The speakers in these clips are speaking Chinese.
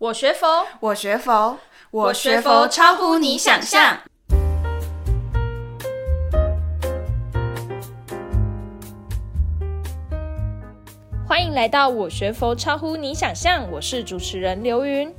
我学佛，我学佛，我学佛超乎你想象。欢迎来到我学佛超乎你想象，我是主持人刘云。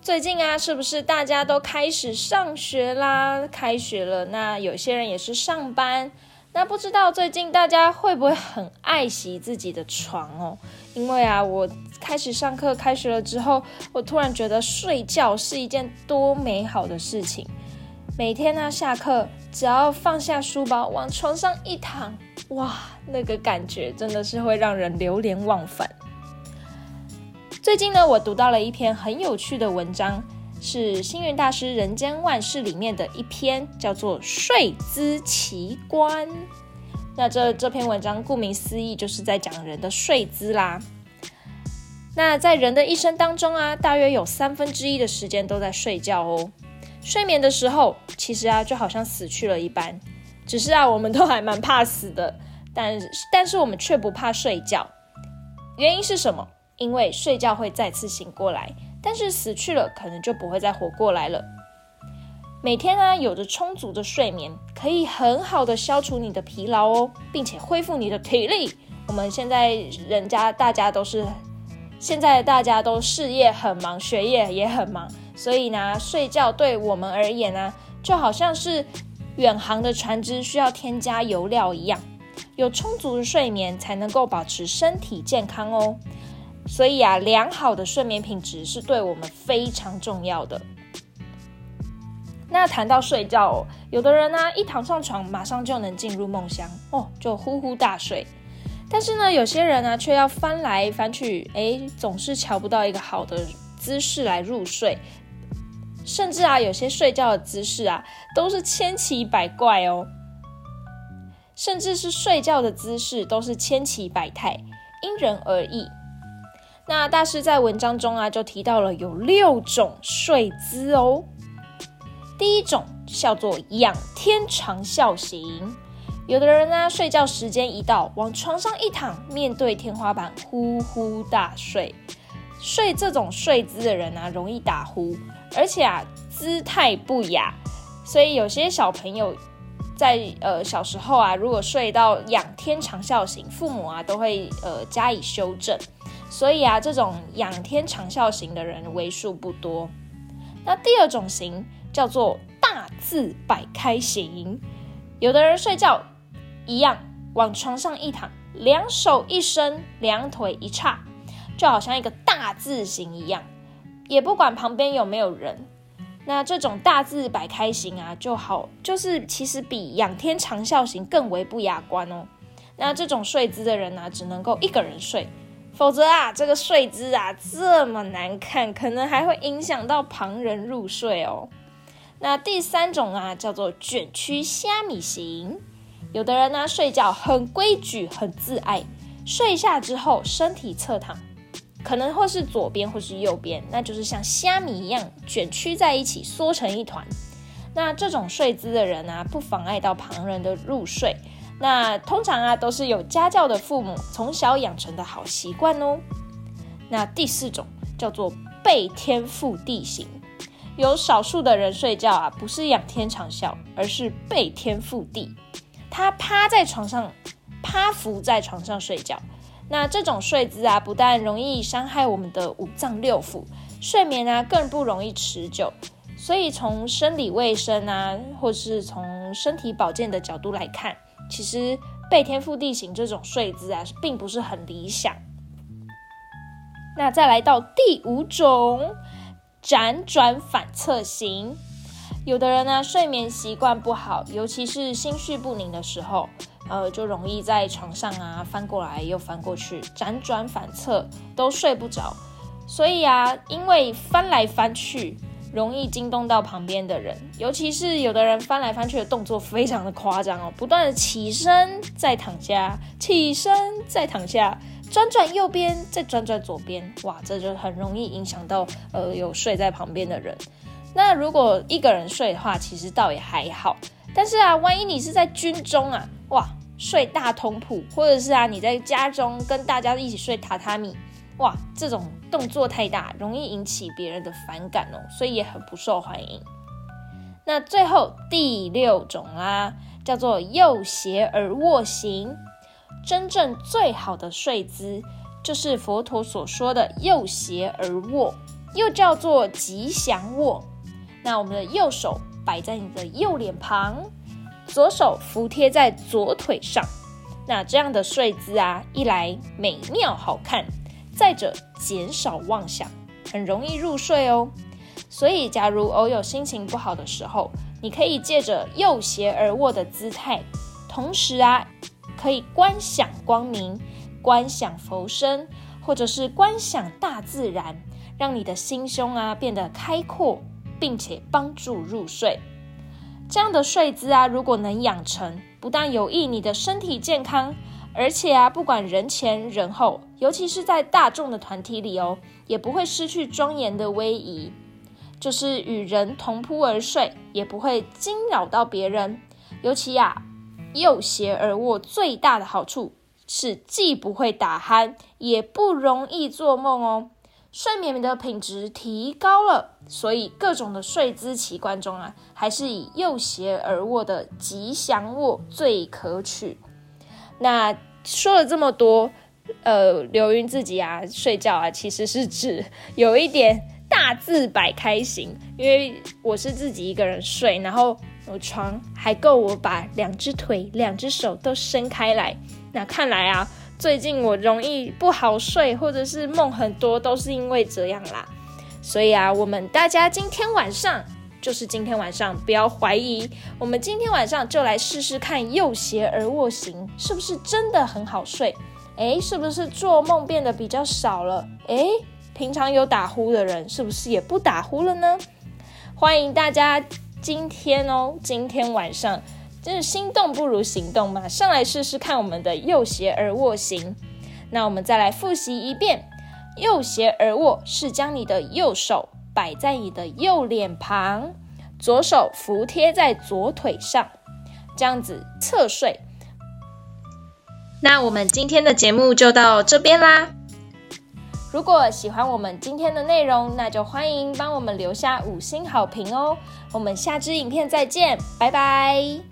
最近啊，是不是大家都开始上学啦？开学了，那有些人也是上班。那不知道最近大家会不会很爱惜自己的床哦？因为啊，我开始上课开学了之后，我突然觉得睡觉是一件多美好的事情。每天呢，下课只要放下书包往床上一躺，哇，那个感觉真的是会让人流连忘返。最近呢，我读到了一篇很有趣的文章。是星云大师《人间万事》里面的一篇，叫做《睡姿奇观》。那这这篇文章顾名思义，就是在讲人的睡姿啦。那在人的一生当中啊，大约有三分之一的时间都在睡觉哦。睡眠的时候，其实啊，就好像死去了一般。只是啊，我们都还蛮怕死的，但但是我们却不怕睡觉。原因是什么？因为睡觉会再次醒过来。但是死去了，可能就不会再活过来了。每天呢，有着充足的睡眠，可以很好的消除你的疲劳哦，并且恢复你的体力。我们现在人家大家都是，现在大家都事业很忙，学业也很忙，所以呢，睡觉对我们而言呢，就好像是远航的船只需要添加油料一样，有充足的睡眠才能够保持身体健康哦。所以啊，良好的睡眠品质是对我们非常重要的。那谈到睡觉哦，有的人呢，一躺上床马上就能进入梦乡哦，就呼呼大睡。但是呢，有些人呢，却要翻来翻去，诶，总是瞧不到一个好的姿势来入睡。甚至啊，有些睡觉的姿势啊，都是千奇百怪哦。甚至是睡觉的姿势都是千奇百态，因人而异。那大师在文章中啊，就提到了有六种睡姿哦。第一种叫做仰天长啸型，有的人呢，睡觉时间一到，往床上一躺，面对天花板呼呼大睡。睡这种睡姿的人呢，容易打呼，而且啊，姿态不雅，所以有些小朋友在呃小时候啊，如果睡到仰天长啸型，父母啊都会呃加以修正。所以啊，这种仰天长啸型的人为数不多。那第二种型叫做大字摆开型，有的人睡觉一样，往床上一躺，两手一伸，两腿一叉，就好像一个大字型一样，也不管旁边有没有人。那这种大字摆开型啊，就好，就是其实比仰天长啸型更为不雅观哦。那这种睡姿的人呢、啊，只能够一个人睡。否则啊，这个睡姿啊这么难看，可能还会影响到旁人入睡哦。那第三种啊叫做卷曲虾米型，有的人呢睡觉很规矩、很自爱，睡下之后身体侧躺，可能或是左边或是右边，那就是像虾米一样卷曲在一起，缩成一团。那这种睡姿的人啊，不妨碍到旁人的入睡。那通常啊，都是有家教的父母从小养成的好习惯哦。那第四种叫做背天覆地型，有少数的人睡觉啊，不是仰天长啸，而是背天覆地，他趴在床上，趴伏在床上睡觉。那这种睡姿啊，不但容易伤害我们的五脏六腑，睡眠啊更不容易持久。所以从生理卫生啊，或是从身体保健的角度来看，其实背天覆地型这种睡姿啊，并不是很理想。那再来到第五种，辗转反侧型。有的人呢，睡眠习惯不好，尤其是心绪不宁的时候，呃，就容易在床上啊翻过来又翻过去，辗转反侧都睡不着。所以啊，因为翻来翻去。容易惊动到旁边的人，尤其是有的人翻来翻去的动作非常的夸张哦，不断的起身再躺下，起身再躺下，转转右边再转转左边，哇，这就很容易影响到呃有睡在旁边的人。那如果一个人睡的话，其实倒也还好，但是啊，万一你是在军中啊，哇，睡大通铺，或者是啊你在家中跟大家一起睡榻榻米。哇，这种动作太大，容易引起别人的反感哦，所以也很不受欢迎。那最后第六种啊，叫做右斜而卧型。真正最好的睡姿，就是佛陀所说的右斜而卧，又叫做吉祥卧。那我们的右手摆在你的右脸旁，左手服贴在左腿上。那这样的睡姿啊，一来美妙好看，再者减少妄想，很容易入睡哦。所以，假如偶有心情不好的时候，你可以借着右斜而卧的姿态，同时啊，可以观想光明、观想佛身，或者是观想大自然，让你的心胸啊变得开阔，并且帮助入睡。这样的睡姿啊，如果能养成，不但有益你的身体健康，而且啊，不管人前人后，尤其是在大众的团体里哦，也不会失去庄严的威仪。就是与人同铺而睡，也不会惊扰到别人。尤其呀、啊，右斜而卧最大的好处是既不会打鼾，也不容易做梦哦。睡眠的品质提高了，所以各种的睡姿奇观中啊，还是以右斜而卧的吉祥卧最可取。那说了这么多，呃，刘云自己啊睡觉啊，其实是指有一点。大字摆开型，因为我是自己一个人睡，然后我床还够我把两只腿、两只手都伸开来。那看来啊，最近我容易不好睡，或者是梦很多，都是因为这样啦。所以啊，我们大家今天晚上，就是今天晚上，不要怀疑，我们今天晚上就来试试看右斜而卧型是不是真的很好睡？诶，是不是做梦变得比较少了？诶。平常有打呼的人，是不是也不打呼了呢？欢迎大家今天哦，今天晚上真是心动不如行动嘛，上来试试看我们的右斜而卧型。那我们再来复习一遍：右斜而卧是将你的右手摆在你的右脸旁，左手服贴在左腿上，这样子侧睡。那我们今天的节目就到这边啦。如果喜欢我们今天的内容，那就欢迎帮我们留下五星好评哦！我们下支影片再见，拜拜。